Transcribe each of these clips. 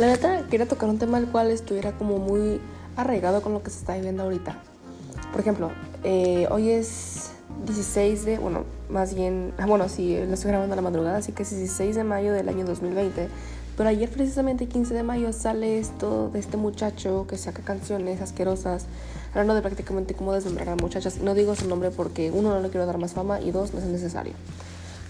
La neta, quería tocar un tema el cual estuviera como muy arraigado con lo que se está viviendo ahorita. Por ejemplo, eh, hoy es 16 de, bueno, más bien, ah, bueno, sí, lo estoy grabando a la madrugada, así que es 16 de mayo del año 2020. Pero ayer precisamente 15 de mayo sale esto de este muchacho que saca canciones asquerosas, hablando de prácticamente cómo desmembrar a muchachas. No digo su nombre porque uno no le quiero dar más fama y dos no es necesario.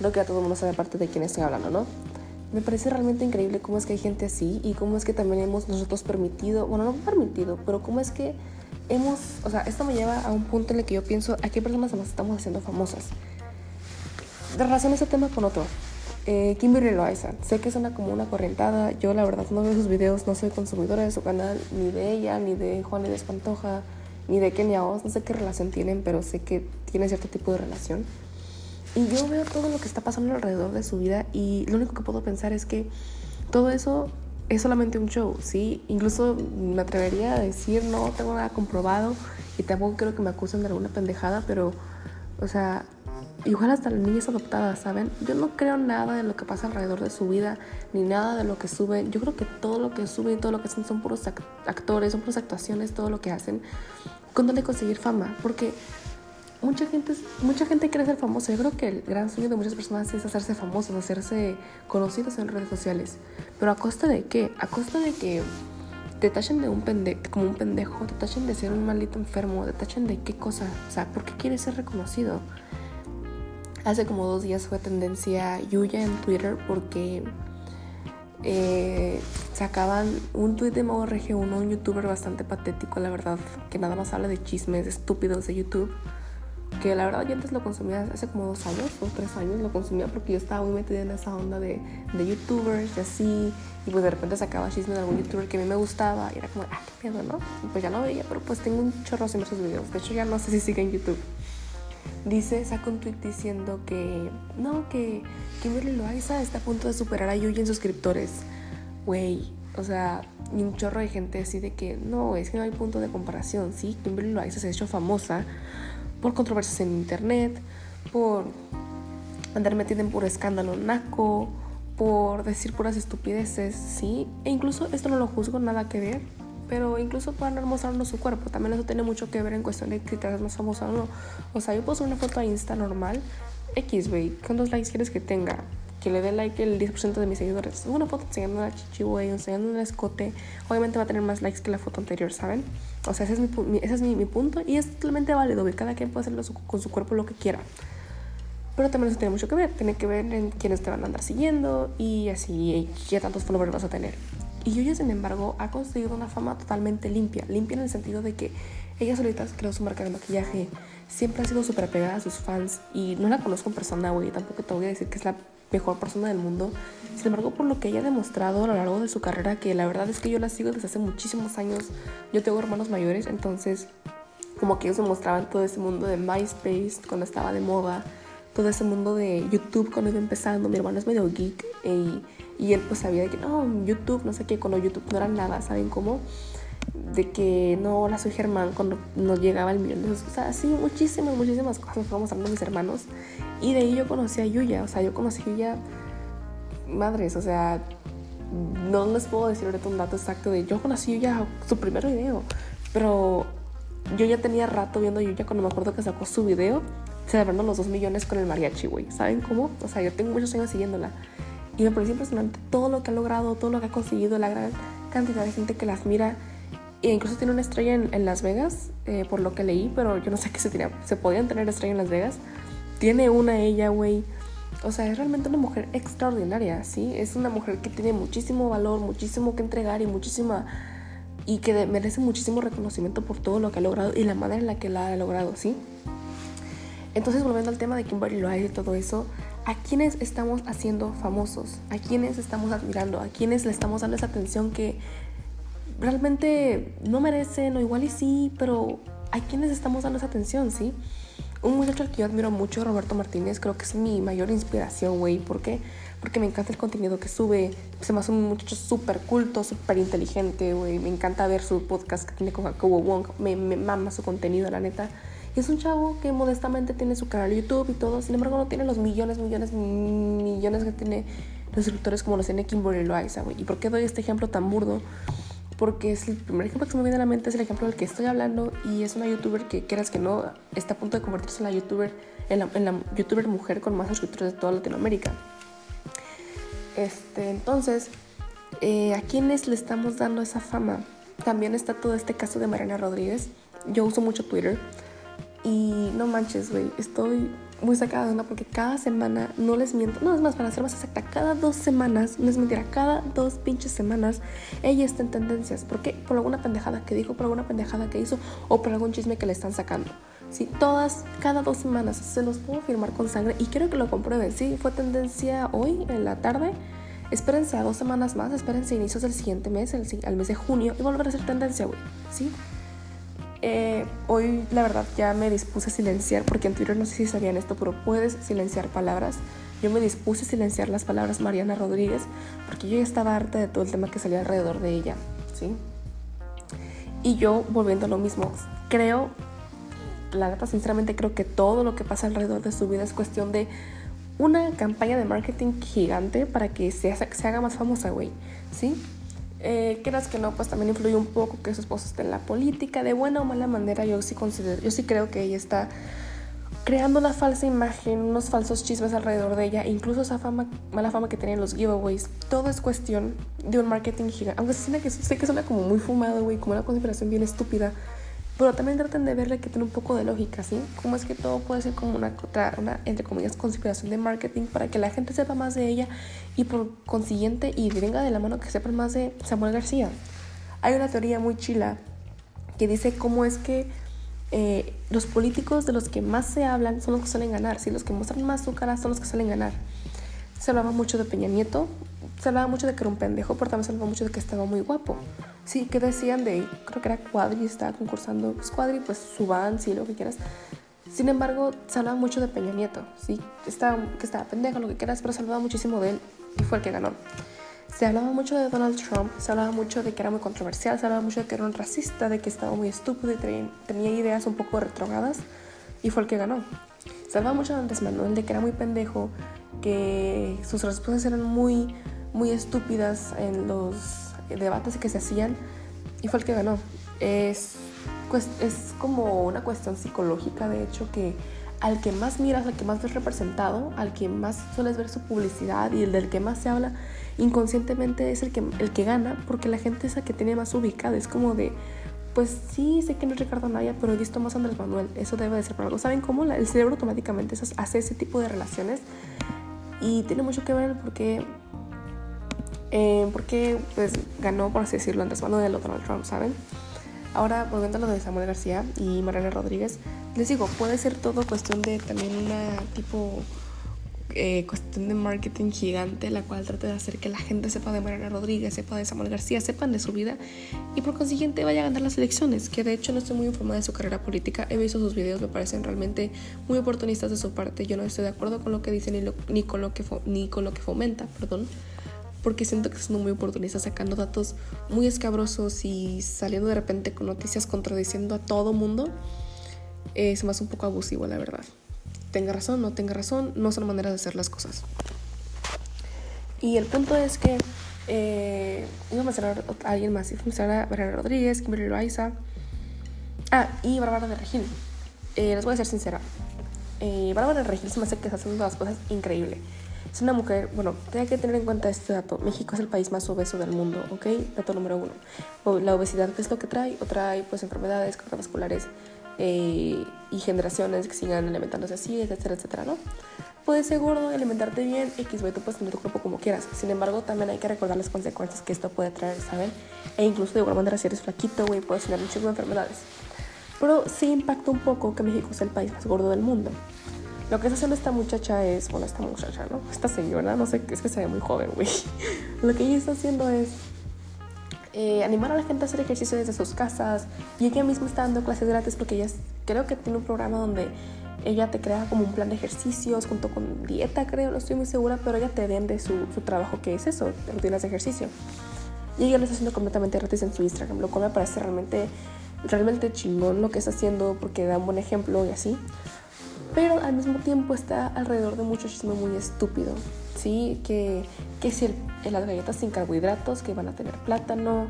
Creo que ya todo el mundo sabe aparte de quién estoy hablando, ¿no? Me parece realmente increíble cómo es que hay gente así y cómo es que también hemos nosotros permitido, bueno, no permitido, pero cómo es que hemos, o sea, esto me lleva a un punto en el que yo pienso, ¿a qué personas nos estamos haciendo famosas? De relación a ese tema con otro. Eh, Kimberly Loaiza, sé que suena como una corrientada, yo la verdad no veo sus videos, no soy consumidora de su canal, ni de ella, ni de Juan de Espantoja, ni de Kenia Oz, no sé qué relación tienen, pero sé que tiene cierto tipo de relación. Y yo veo todo lo que está pasando alrededor de su vida y lo único que puedo pensar es que todo eso es solamente un show, ¿sí? Incluso me atrevería a decir, no tengo nada comprobado y tampoco creo que me acusen de alguna pendejada, pero, o sea, igual hasta las niñas adoptadas, ¿saben? Yo no creo nada de lo que pasa alrededor de su vida, ni nada de lo que suben. Yo creo que todo lo que suben todo lo que hacen son puros actores, son puras actuaciones, todo lo que hacen, con de conseguir fama, porque mucha gente, mucha gente quiere ser famosa. Yo creo que el gran sueño de muchas personas es hacerse famosos, hacerse conocidos en redes sociales. Pero a costa de qué? A costa de que te tachen de un pendejo, como un pendejo, te tachen de ser un maldito enfermo, te tachen de qué cosa. O sea, ¿por qué quieres ser reconocido? Hace como dos días fue tendencia Yuya en Twitter porque eh, sacaban un tweet de Modo Regio 1, un youtuber bastante patético, la verdad, que nada más habla de chismes estúpidos de YouTube que la verdad yo antes lo consumía hace como dos años o tres años, lo consumía porque yo estaba muy metida en esa onda de, de youtubers y así, y pues de repente sacaba chisme de algún youtuber que a mí me gustaba y era como, ah, qué pedo, ¿no? Y pues ya no veía, pero pues tengo un chorro de sus videos, de hecho ya no sé si sigue en YouTube. Dice, saca un tweet diciendo que, no, que Kimberly Loaiza está a punto de superar a Yuji en suscriptores. Güey, o sea, y un chorro de gente así de que, no, es que no hay punto de comparación, ¿sí? Kimberly Loaiza se ha hecho famosa por controversias en internet, por andar metida en puro escándalo naco, por decir puras estupideces, sí. E incluso esto no lo juzgo, nada que ver. Pero incluso por andar mostrando su cuerpo, también eso tiene mucho que ver en cuestión de que te más famosa o no. O sea, yo puedo una foto a Insta normal, X, güey, ¿cuántos likes quieres que tenga? Que le dé like el 10% de mis seguidores. Una foto enseñando una chichi, güey, enseñando un escote, obviamente va a tener más likes que la foto anterior, ¿saben? O sea, ese es mi, ese es mi, mi punto y es totalmente válido, güey. Cada quien puede hacerlo con su cuerpo lo que quiera. Pero también eso tiene mucho que ver. Tiene que ver en quiénes te van a andar siguiendo y así, y qué tantos followers vas a tener. Y Yuya, sin embargo, ha conseguido una fama totalmente limpia. Limpia en el sentido de que ella solita creó su marca de maquillaje. Siempre ha sido súper apegada a sus fans. Y no la conozco en persona, güey. Tampoco te voy a decir que es la mejor persona del mundo. Sin embargo, por lo que ella ha demostrado a lo largo de su carrera, que la verdad es que yo la sigo desde hace muchísimos años. Yo tengo hermanos mayores, entonces como que ellos me mostraban todo ese mundo de MySpace cuando estaba de moda, todo ese mundo de YouTube cuando iba empezando. Mi hermano es medio geek y, y él pues sabía que no, YouTube, no sé qué, cuando YouTube no era nada, ¿saben cómo? De que no, hola, soy Germán, cuando nos llegaba el millón de O sea, así muchísimas, muchísimas cosas fueron mostrando mis hermanos. Y de ahí yo conocí a Yuya, o sea, yo conocí a Yuya, madres, o sea, no les puedo decir ahorita un dato exacto de yo conocí a Yuya su primer video, pero yo ya tenía rato viendo a Yuya cuando me acuerdo que sacó su video celebrando los dos millones con el mariachi, güey. ¿Saben cómo? O sea, yo tengo muchos años siguiéndola. Y me parece impresionante todo lo que ha logrado, todo lo que ha conseguido, la gran cantidad de gente que la admira e incluso tiene una estrella en, Las Vegas, eh, por lo que leí, pero yo no sé qué se tenía. Se podían tener estrella en Las Vegas. Tiene una ella, güey. O sea, es realmente una mujer extraordinaria, ¿sí? Es una mujer que tiene muchísimo valor, muchísimo que entregar y muchísima... Y que merece muchísimo reconocimiento por todo lo que ha logrado y la manera en la que la ha logrado, ¿sí? Entonces, volviendo al tema de Kimberly Loaiza y todo eso, ¿a quiénes estamos haciendo famosos? ¿A quiénes estamos admirando? ¿A quiénes le estamos dando esa atención que realmente no merecen o igual y sí, pero hay quienes estamos dando esa atención, ¿sí? Un muchacho al que yo admiro mucho, Roberto Martínez, creo que es mi mayor inspiración, güey. ¿Por qué? Porque me encanta el contenido que sube. Se me hace un muchacho súper culto, súper inteligente, güey. Me encanta ver su podcast que tiene con Jacobo Wong. Me, me mama su contenido, la neta. Y es un chavo que modestamente tiene su canal de YouTube y todo. Sin embargo, no tiene los millones, millones, millones que tiene los suscriptores como los tiene Kimberly Loaiza, güey. ¿Y por qué doy este ejemplo tan burdo? Porque es el primer ejemplo que se me viene a la mente, es el ejemplo del que estoy hablando y es una youtuber que, quieras que no, está a punto de convertirse en la youtuber, en la, youtuber mujer con más suscriptores de toda Latinoamérica. Este, entonces, eh, ¿a quiénes le estamos dando esa fama? También está todo este caso de Mariana Rodríguez. Yo uso mucho Twitter y no manches, güey, estoy muy sacada de onda porque cada semana, no les miento, no es más, para ser más exacta, cada dos semanas, no es mentira, cada dos pinches semanas, ella está en tendencias. ¿Por qué? Por alguna pendejada que dijo, por alguna pendejada que hizo o por algún chisme que le están sacando. Sí, todas, cada dos semanas, se los puedo firmar con sangre y quiero que lo comprueben. Sí, fue tendencia hoy en la tarde. Espérense a dos semanas más, espérense a inicios del siguiente mes, el, al mes de junio, y volver a ser tendencia, güey. ¿Sí? Eh, hoy la verdad ya me dispuse a silenciar, porque en Twitter no sé si sabían esto, pero puedes silenciar palabras. Yo me dispuse a silenciar las palabras Mariana Rodríguez, porque yo ya estaba harta de todo el tema que salía alrededor de ella, ¿sí? Y yo, volviendo a lo mismo, creo, la neta, sinceramente creo que todo lo que pasa alrededor de su vida es cuestión de una campaña de marketing gigante para que se, se haga más famosa, güey, ¿sí? Eh, quieras que no, pues también influye un poco que su esposo esté en la política. De buena o mala manera, yo sí considero, yo sí creo que ella está creando una falsa imagen, unos falsos chismes alrededor de ella, incluso esa fama, mala fama que tenían los giveaways. Todo es cuestión de un marketing gigante. Aunque sé que, sé que suena como muy fumado, güey, como una conspiración bien estúpida. Pero también traten de verle que tiene un poco de lógica, ¿sí? Cómo es que todo puede ser como una, una, entre comillas, conspiración de marketing para que la gente sepa más de ella y por consiguiente y venga de la mano que sepan más de Samuel García. Hay una teoría muy chila que dice cómo es que eh, los políticos de los que más se hablan son los que suelen ganar, ¿sí? Los que muestran más su cara son los que suelen ganar. Se hablaba mucho de Peña Nieto, se hablaba mucho de que era un pendejo, pero también se hablaba mucho de que estaba muy guapo. Sí, que decían de, creo que era Cuadri, estaba concursando, pues Cuadri, pues su van, sí, lo que quieras. Sin embargo, se hablaba mucho de Peña Nieto, sí, estaba, que estaba pendejo, lo que quieras, pero se hablaba muchísimo de él y fue el que ganó. Se hablaba mucho de Donald Trump, se hablaba mucho de que era muy controversial, se hablaba mucho de que era un racista, de que estaba muy estúpido y tenía ideas un poco retrogadas y fue el que ganó. Se hablaba mucho de Andrés Manuel, de que era muy pendejo, que sus respuestas eran muy, muy estúpidas en los debates que se hacían y fue el que ganó. Es, pues, es como una cuestión psicológica, de hecho, que al que más miras, al que más ves representado, al que más sueles ver su publicidad y el del que más se habla, inconscientemente es el que, el que gana, porque la gente es la que tiene más ubicada. Es como de, pues sí, sé que no es Ricardo Naya, pero he visto más a Andrés Manuel. Eso debe de ser por algo. ¿Saben cómo? el cerebro automáticamente hace ese tipo de relaciones y tiene mucho que ver porque eh, porque pues ganó, por así decirlo, Andrés Manuel o Donald Trump, ¿saben? Ahora, volviendo a lo de Samuel García y Mariana Rodríguez, les digo, puede ser todo cuestión de también una tipo eh, cuestión de marketing gigante, la cual trata de hacer que la gente sepa de Mariana Rodríguez, sepa de Samuel García, sepan de su vida y por consiguiente vaya a ganar las elecciones. Que de hecho no estoy muy informada de su carrera política, he visto sus videos, me parecen realmente muy oportunistas de su parte. Yo no estoy de acuerdo con lo que dice ni, ni, con, lo que ni con lo que fomenta, perdón porque siento que es muy oportunista sacando datos muy escabrosos y saliendo de repente con noticias contradiciendo a todo mundo, es más un poco abusivo, la verdad. Tenga razón, no tenga razón, no son maneras de hacer las cosas. Y el punto es que eh, iba a mencionar a alguien más, iba a mencionar a Bárbara Rodríguez, Kimberly Loaiza, ah, y Bárbara de Regil. Eh, les voy a ser sincera, eh, Bárbara de Regil se me hace que está haciendo las cosas increíble. Es una mujer, bueno, hay que tener en cuenta este dato. México es el país más obeso del mundo, ¿ok? Dato número uno. La obesidad, ¿qué es lo que trae? O trae, pues, enfermedades cardiovasculares eh, y generaciones que sigan alimentándose así, etcétera, etcétera, ¿no? Puedes ser gordo, alimentarte bien, X, güey, tú puedes tener tu cuerpo como quieras. Sin embargo, también hay que recordar las consecuencias que esto puede traer, ¿saben? E incluso de igual manera, si eres flaquito, güey, puedes tener muchas enfermedades. Pero sí impacta un poco que México es el país más gordo del mundo. Lo que está haciendo esta muchacha es, bueno, esta muchacha, ¿no? Esta señora, no sé, es que se ve muy joven, güey. Lo que ella está haciendo es eh, animar a la gente a hacer ejercicio desde sus casas y ella misma está dando clases gratis porque ella creo que tiene un programa donde ella te crea como un plan de ejercicios junto con dieta, creo, no estoy muy segura, pero ella te vende su, su trabajo que es eso, rutinas de ejercicio. Y ella lo está haciendo completamente gratis en su Instagram, lo cual me parece realmente, realmente chingón lo que está haciendo porque da un buen ejemplo y así. Pero al mismo tiempo está alrededor de mucho chisme muy estúpido, ¿sí? Que, que si el, las galletas sin carbohidratos, que van a tener plátano,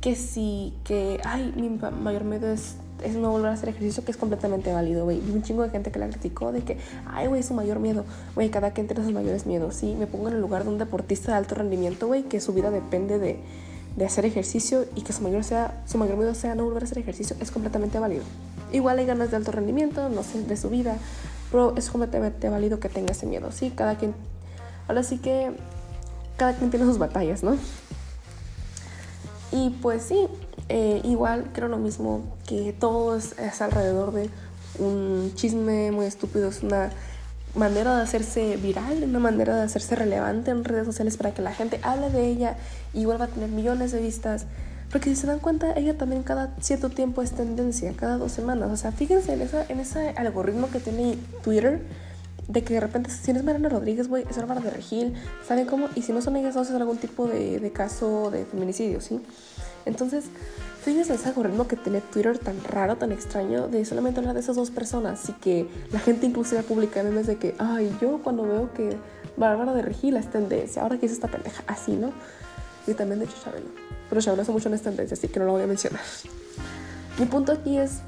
que si, que, ay, mi mayor miedo es, es no volver a hacer ejercicio, que es completamente válido, güey. un chingo de gente que la criticó de que, ay, güey, su mayor miedo. Güey, cada quien tiene sus mayores miedos, ¿sí? Me pongo en el lugar de un deportista de alto rendimiento, güey, que su vida depende de, de hacer ejercicio y que su mayor, sea, su mayor miedo sea no volver a hacer ejercicio, es completamente válido. Igual hay ganas de alto rendimiento, no sé, de su vida, pero es completamente válido que tenga ese miedo, ¿sí? Cada quien, ahora sí que cada quien tiene sus batallas, ¿no? Y pues sí, eh, igual creo lo mismo, que todo es, alrededor de un chisme muy estúpido, es una manera de hacerse viral, una manera de hacerse relevante en redes sociales para que la gente hable de ella y vuelva a tener millones de vistas. Porque si se dan cuenta, ella también cada cierto tiempo es tendencia, cada dos semanas. O sea, fíjense en, esa, en ese algoritmo que tiene Twitter, de que de repente, si eres Mariana Rodríguez, güey, es Álvaro de Regil, ¿saben cómo? Y si no son ellas dos, es algún tipo de, de caso de feminicidio, ¿sí? Entonces, fíjense ese algoritmo que tiene Twitter tan raro, tan extraño, de solamente hablar de esas dos personas. Así que la gente inclusive publica memes de que, ay, yo cuando veo que Bárbara de Regil es tendencia, ahora que hizo esta pendeja, así, ¿no? Y también de hecho Chabelo pero ya hace mucho en esta tendencia, así que no lo voy a mencionar. Mi punto aquí es,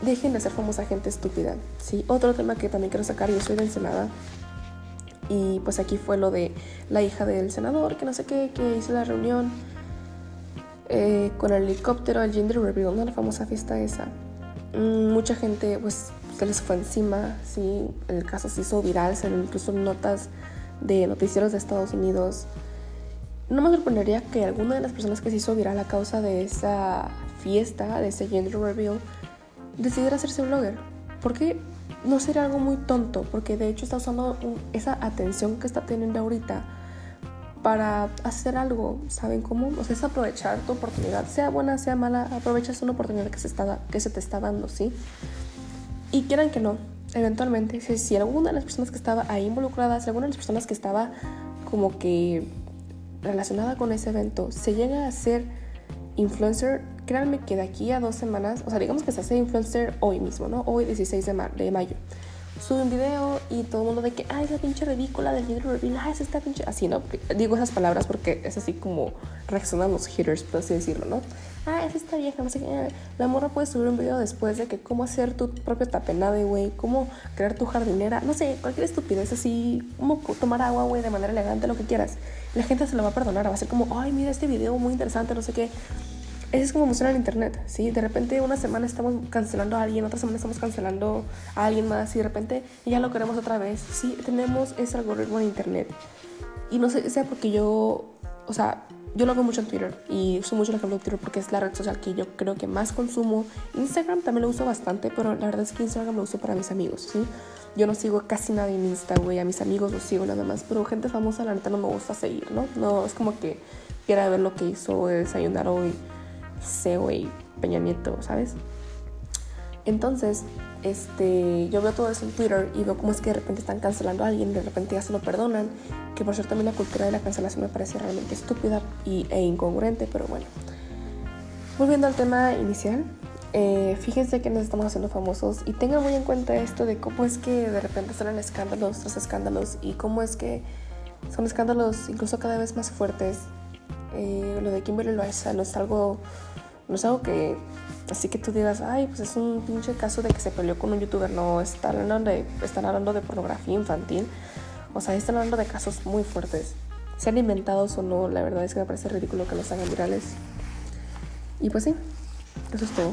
dejen de ser famosa gente estúpida, ¿sí? Otro tema que también quiero sacar, yo soy de Ensenada, y pues aquí fue lo de la hija del senador, que no sé qué, que hizo la reunión eh, con el helicóptero, el gender reveal, ¿no? La famosa fiesta esa. Mm, mucha gente, pues, se les fue encima, ¿sí? El caso se hizo viral, se incluso notas de noticieros de Estados Unidos, no me sorprendería que alguna de las personas que se hizo viral a causa de esa fiesta, de ese gender reveal, decidiera hacerse blogger. Porque no sería algo muy tonto, porque de hecho está usando esa atención que está teniendo ahorita para hacer algo, ¿saben cómo? O sea, es aprovechar tu oportunidad, sea buena, sea mala, aprovechas una oportunidad que se, está, que se te está dando, ¿sí? Y quieran que no, eventualmente, si, si alguna de las personas que estaba ahí involucradas, alguna de las personas que estaba como que relacionada con ese evento se llega a ser influencer, créanme que de aquí a dos semanas, o sea, digamos que se hace influencer hoy mismo, ¿no? Hoy 16 de, de mayo. Sube un video y todo el mundo de que, ay, esa pinche ridícula del video reveal, ay, esa está pinche. Así, ¿no? Digo esas palabras porque es así como reaccionan los haters, por así decirlo, ¿no? Ah, esa está vieja, no sé qué. La morra puede subir un video después de que cómo hacer tu propio tapenade, güey, cómo crear tu jardinera, no sé, cualquier estupidez así, cómo tomar agua, güey, de manera elegante, lo que quieras la gente se lo va a perdonar, va a ser como, ay, mira este video muy interesante, no sé qué. Eso es como funciona el internet, ¿sí? De repente una semana estamos cancelando a alguien, otra semana estamos cancelando a alguien más y de repente ya lo queremos otra vez. Sí, tenemos ese algoritmo en internet. Y no sé, sea porque yo, o sea, yo lo hago mucho en Twitter y uso mucho el ejemplo de Twitter porque es la red social que yo creo que más consumo. Instagram también lo uso bastante, pero la verdad es que Instagram lo uso para mis amigos, ¿sí? Yo no sigo casi nadie en Insta, güey. A mis amigos los sigo nada más. Pero gente famosa, la neta, no me gusta seguir, ¿no? No, es como que quiera ver lo que hizo desayunar hoy C, güey, Peña Nieto, ¿sabes? Entonces, este, yo veo todo eso en Twitter y veo cómo es que de repente están cancelando a alguien, de repente ya se lo perdonan. Que por cierto, también la cultura de la cancelación me parece realmente estúpida y, e incongruente, pero bueno. Volviendo al tema inicial, eh, fíjense que nos estamos haciendo famosos y tengan muy en cuenta esto de cómo es que de repente salen escándalos tras escándalos y cómo es que son escándalos incluso cada vez más fuertes. Eh, lo de Kimberly Loaiza no es algo, no es algo que así que tú digas, ay, pues es un pinche caso de que se peleó con un youtuber. No, están hablando de, están hablando de pornografía infantil. O sea, están hablando de casos muy fuertes. Sean inventados o no, la verdad es que me parece ridículo que los hagan virales. Y pues sí, eso es todo.